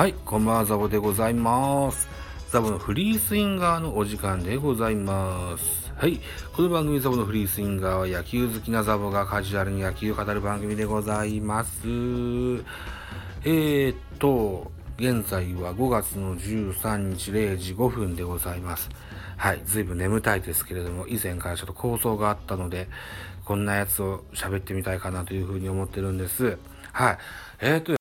はい、こんばんは、ザボでございます。ザボのフリースインガーのお時間でございます。はい、この番組ザボのフリースインガーは野球好きなザボがカジュアルに野球を語る番組でございます。えー、っと、現在は5月の13日0時5分でございます。はい、ずいぶん眠たいですけれども、以前からちょっと構想があったので、こんなやつを喋ってみたいかなというふうに思ってるんです。はい、えー、っと、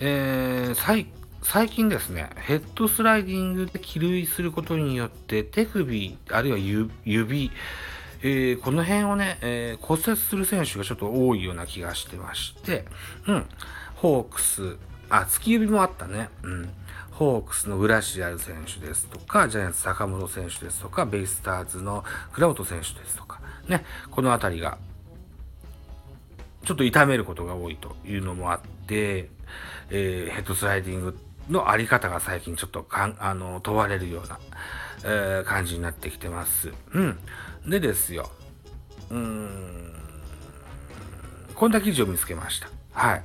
えー、最近ですね、ヘッドスライディングで起類することによって手首、あるいは指、えーこの辺をね、えー骨折する選手がちょっと多いような気がしてまして、うん、ホークス、あ、突き指もあったね、うん、ホークスのグラシアル選手ですとか、ジャイアンツ坂本選手ですとか、ベイスターズの倉本選手ですとか、ね、このあたりがちょっと痛めることが多いというのもあって、えーヘッドスライディングのあり方が最近ちょっとかんあの問われるような、えー感じになってきてます。うん。でですよ。うーん。こんな記事を見つけました。はい。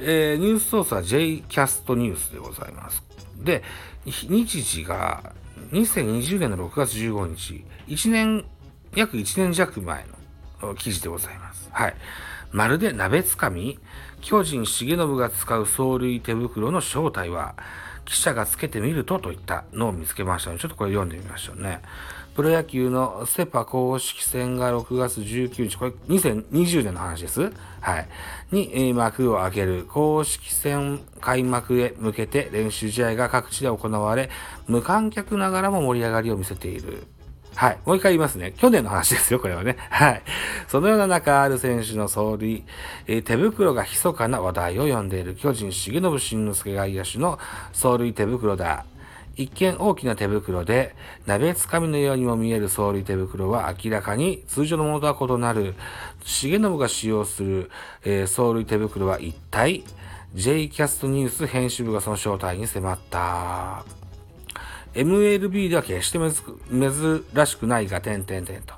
えーニュースソースは J キャストニュースでございます。で、日時が2020年の6月15日、1年、約1年弱前の記事でございます。はい。まるで鍋つかみ？巨人重信が使う走塁手袋の正体は記者がつけてみるとといったのを見つけましたのでちょっとこれ読んでみましょうね。プロ野球のセパ公式戦が6月19日、これ2020年の話です。はい。に、幕を開ける公式戦開幕へ向けて練習試合が各地で行われ、無観客ながらも盛り上がりを見せている。はい。もう一回言いますね。去年の話ですよ、これはね。はい。そのような中、ある選手の走塁、えー手袋が密かな話題を呼んでいる巨人重信慎之介外野手の走塁手袋だ。一見大きな手袋で、鍋つかみのようにも見える走塁手袋は明らかに通常のものとは異なる。重信が使用する、えー走塁手袋は一体？J キャストニュース編集部がその正体に迫った。MLB では決して珍しくないが、点々点と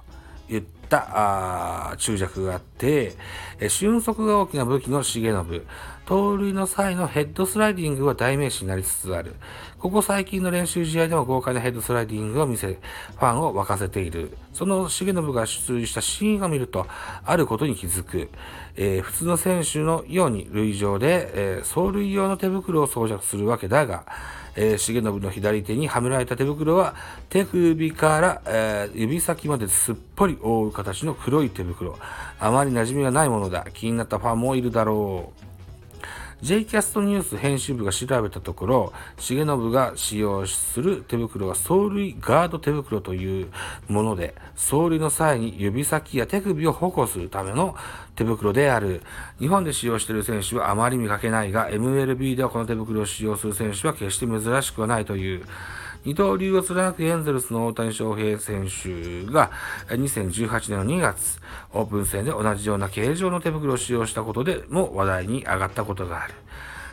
言ったあ注釈があって、え俊足が大きな武器の重信、盗塁の際のヘッドスライディングは代名詞になりつつある。ここ最近の練習試合でも豪快なヘッドスライディングを見せ、ファンを沸かせている。その重信が出塁したシーンを見ると、あることに気づく。えー普通の選手のように塁上で、えー走塁用の手袋を装着するわけだが、えー重信の左手にはめられた手袋は手首から、えー指先まですっぽり覆う形の黒い手袋。あまり馴染みがないものだ。気になったファンもいるだろう。J キャストニュース編集部が調べたところ、重信が使用する手袋は走塁ガード手袋というもので、走塁の際に指先や手首を保護するための手袋である。日本で使用している選手はあまり見かけないが、MLB ではこの手袋を使用する選手は決して珍しくはないという。二刀流を貫くエンゼルスの大谷翔平選手が2018年の2月、オープン戦で同じような形状の手袋を使用したことでも話題に上がったことがある。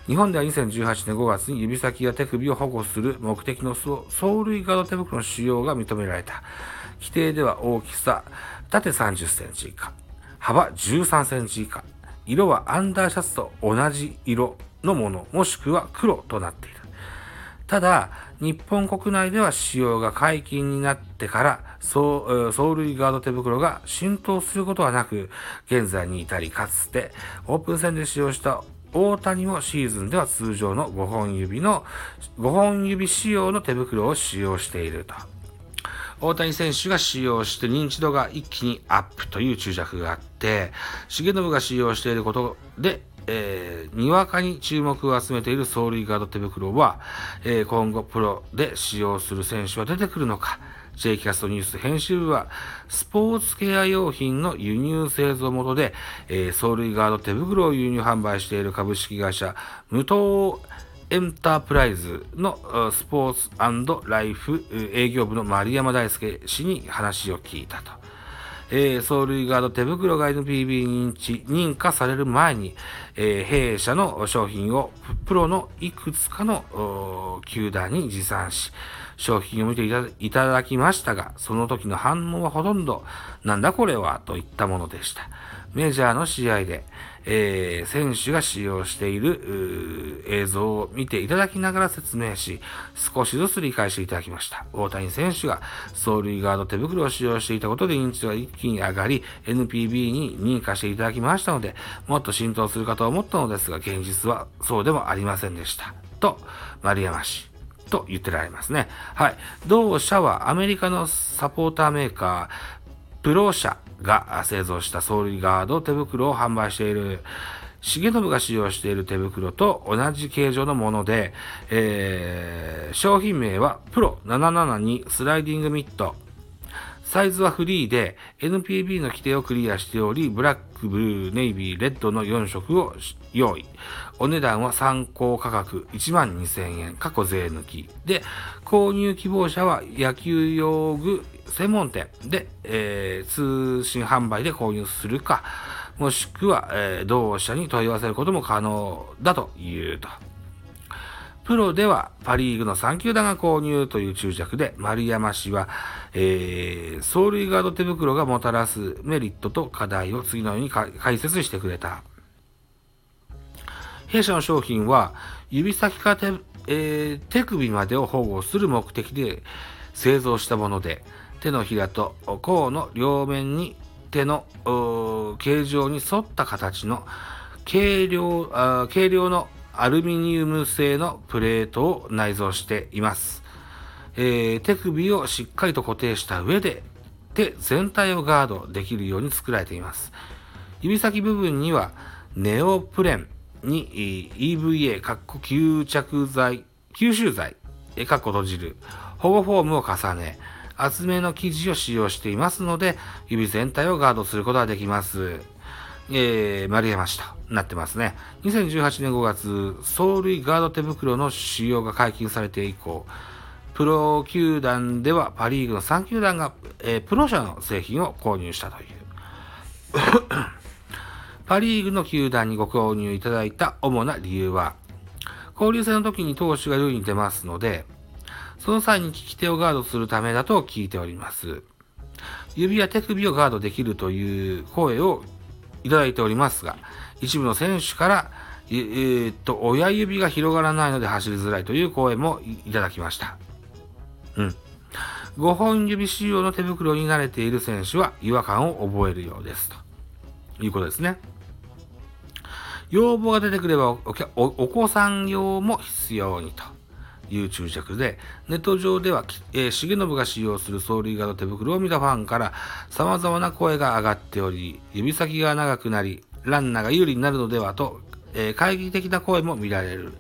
日本では2018年5月に指先や手首を保護する目的の走塁ガード手袋の使用が認められた。規定では大きさ、縦30センチ以下、幅13センチ以下、色はアンダーシャツと同じ色のもの、もしくは黒となっている。ただ、日本国内では使用が解禁になってから、走塁ガード手袋が浸透することはなく、現在に至りかつて、オープン戦で使用した大谷もシーズンでは通常の5本指の、5本指仕様の手袋を使用していると。大谷選手が使用して認知度が一気にアップという注釈があって、重信が使用していることで、えーにわかに注目を集めている走塁ガード手袋は、えー今後プロで使用する選手は出てくるのか。J キャストニュース編集部は、スポーツケア用品の輸入製造元で、えー走塁ガード手袋を輸入販売している株式会社、無糖エンタープライズのスポーツライフ営業部の丸山大輔氏に話を聞いたと。えー、走塁ガード手袋が NPB 認知、認可される前に、えー弊社の商品をプロのいくつかの球団に持参し、商品を見ていただきましたが、その時の反応はほとんど、なんだこれは、といったものでした。メジャーの試合で、えー、選手が使用している映像を見ていただきながら説明し、少しずつ理解していただきました。大谷選手が走塁ガード手袋を使用していたことで認知度が一気に上がり、NPB に認可していただきましたので、もっと浸透するかと思ったのですが、現実はそうでもありませんでした。と、丸山氏。と言ってられますね。はい。同社はアメリカのサポーターメーカー、プロ社が製造したソールガード手袋を販売している重信が使用している手袋と同じ形状のもので、えー、商品名はプロ772スライディングミット。サイズはフリーで NPB の規定をクリアしており、ブラック、ブルー、ネイビー、レッドの4色を用意。お値段は参考価格1万2000円、過去税抜き。で、購入希望者は野球用具専門店で、えー、通信販売で購入するか、もしくは、えー、同社に問い合わせることも可能だというと。プロではパリーグの3球団が購入という注釈で、丸山氏は、えー、走塁ガード手袋がもたらすメリットと課題を次のように解説してくれた。弊社の商品は、指先から手,、えー、手首までを保護する目的で製造したもので、手のひらと甲の両面に手の形状に沿った形の軽量軽量のアルミニウム製のプレートを内蔵しています。えー、手首をしっかりと固定した上で手全体をガードできるように作られています。指先部分にはネオプレンに EVA、かっこ吸着剤、吸収剤、かっこ閉じる、保護フォームを重ね、厚めの生地を使用していますので、指全体をガードすることができます。えー、丸山市となってますね。2018年5月、走塁ガード手袋の使用が解禁されて以降、プロ球団ではパリーグの3球団が、えー、プロ社の製品を購入したという。パリーグの球団にご購入いただいた主な理由は、交流戦の時に投手が塁に出ますので、その際に利き手をガードするためだと聞いております。指や手首をガードできるという声をいただいておりますが、一部の選手から、えー、っと、親指が広がらないので走りづらいという声もいただきました。うん。5本指仕様の手袋に慣れている選手は違和感を覚えるようです。ということですね。要望が出てくればおお子さん用も必要にと。いう注釈で、ネット上では、えー、重信が使用する走塁ガード手袋を見たファンから様々な声が上がっており、指先が長くなり、ランナーが有利になるのではと、えー、懐疑的な声も見られる。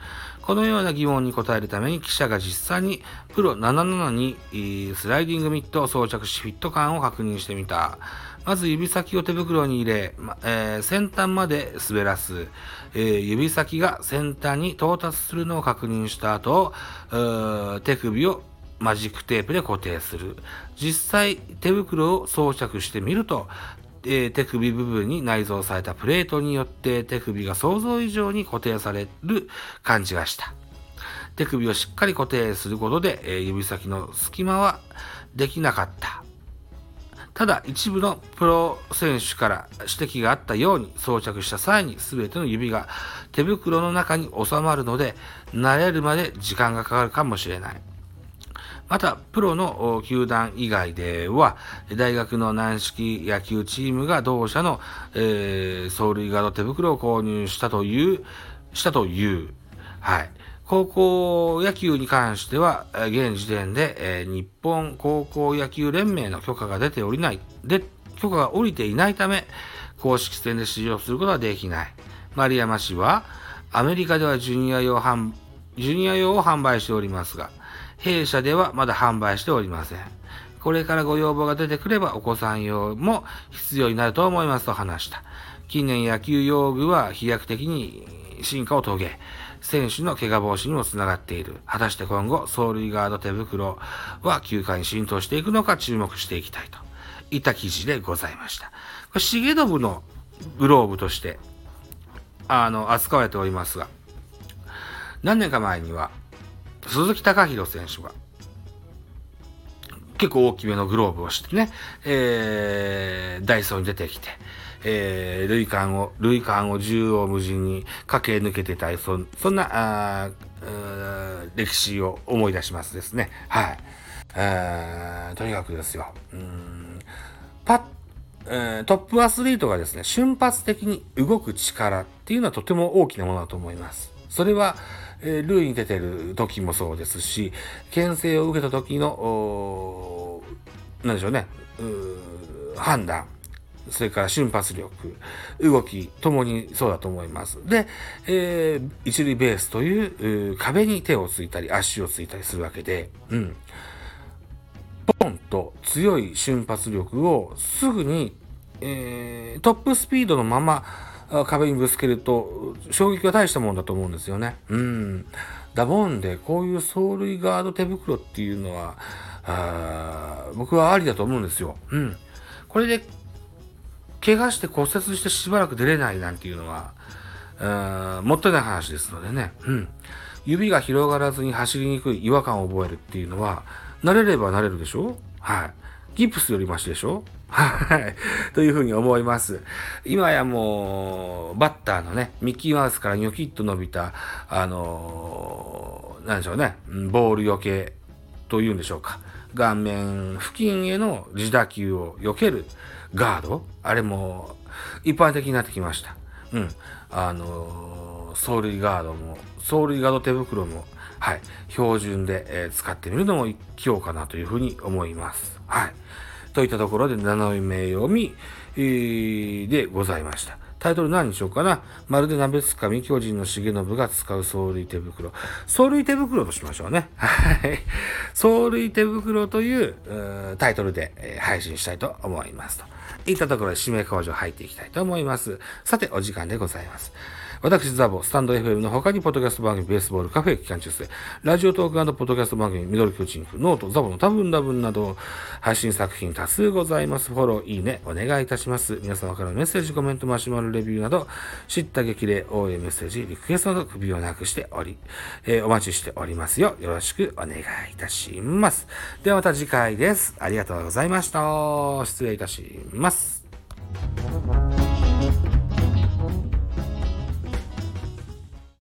このような疑問に答えるために記者が実際にプロ77にスライディングミットを装着しフィット感を確認してみた。まず指先を手袋に入れ、えー、先端まで滑らす、えー、指先が先端に到達するのを確認した後、手首をマジックテープで固定する。実際手袋を装着してみると、えー、手首部分に内蔵されたプレートによって手首が想像以上に固定される感じがした。手首をしっかり固定することで、えー、指先の隙間はできなかった。ただ一部のプロ選手から指摘があったように装着した際に全ての指が手袋の中に収まるので慣れるまで時間がかかるかもしれない。また、プロの球団以外では、大学の軟式野球チームが同社の、えー、走塁ガード手袋を購入したという、したという、はい。高校野球に関しては、現時点で、えー、日本高校野球連盟の許可が出ておりない、で、許可が下りていないため、公式戦で使用することはできない。丸山氏は、アメリカではジュニア用販、ジュニア用を販売しておりますが、弊社ではまだ販売しておりません。これからご要望が出てくればお子さん用も必要になると思いますと話した。近年野球用具は飛躍的に進化を遂げ、選手の怪我防止にもつながっている。果たして今後、走塁ガード手袋は球界に浸透していくのか注目していきたいといった記事でございました。これ、重信のグローブとして、あの、扱われておりますが、何年か前には、鈴木隆弘選手が、結構大きめのグローブをしてね、えー、ダイソーに出てきて、えー、類艦を、類艦を縦横無尽に駆け抜けてたい、そそんな、あ歴史を思い出しますですね。はい。えー、とにかくですよ。うんパッ、えー、トップアスリートがですね、瞬発的に動く力っていうのはとても大きなものだと思います。それは、えー、塁に出てる時もそうですし、牽制を受けた時の、なんでしょうね、う判断、それから瞬発力、動きともにそうだと思います。で、えー、一塁ベースという壁に手をついたり足をついたりするわけで、うん。ポンと強い瞬発力をすぐに、えー、トップスピードのまま壁にぶつけると衝撃が大したもんだと思うんですよね。うん。だもんで、こういう走塁ガード手袋っていうのは、あ僕はありだと思うんですよ。うん。これで怪我して骨折してしばらく出れないなんていうのは、うんもったいない話ですのでね。うん。指が広がらずに走りにくい違和感を覚えるっていうのは、慣れれば慣れるでしょ？はい。ギプスよりマシでしょ？はい。というふうに思います。今やもう、バッターのね、ミッキーマウスからニョキッと伸びた、あのー、なんでしょうね、ボールよけというんでしょうか。顔面付近への自打球を避けるガードあれも一般的になってきました。うん。あのー、走塁ガードも、走塁ガード手袋も、はい、標準で、えー、使ってみるのも一興かなというふうに思います。はい。といったところで7名読み、えー、でございました。タイトル何にしようかな。まるで鍋つかみ巨人の重信が使う走塁手袋。走塁手袋としましょうね。はい。走塁手袋というタイトルで、えー、配信したいと思いますと。いったところで指名工場入っていきたいと思います。さて、お時間でございます。私、ザボ、スタンド FM の他に、ポッドキャスト番組、ベースボール、カフェ期間中世、ラジオトークポッドキャスト番組、ミドル巨人フ、ノート、ザボの多分多分など、配信作品多数ございます。フォロー、いいね、お願いいたします。皆様からのメッセージ、コメント、マシュマロレビューなど、知った激励、応援メッセージ、リクエストなど、首をなくしており、えー、お待ちしておりますよ。よろしくお願いいたします。ではまた次回です。ありがとうございました。失礼いたします。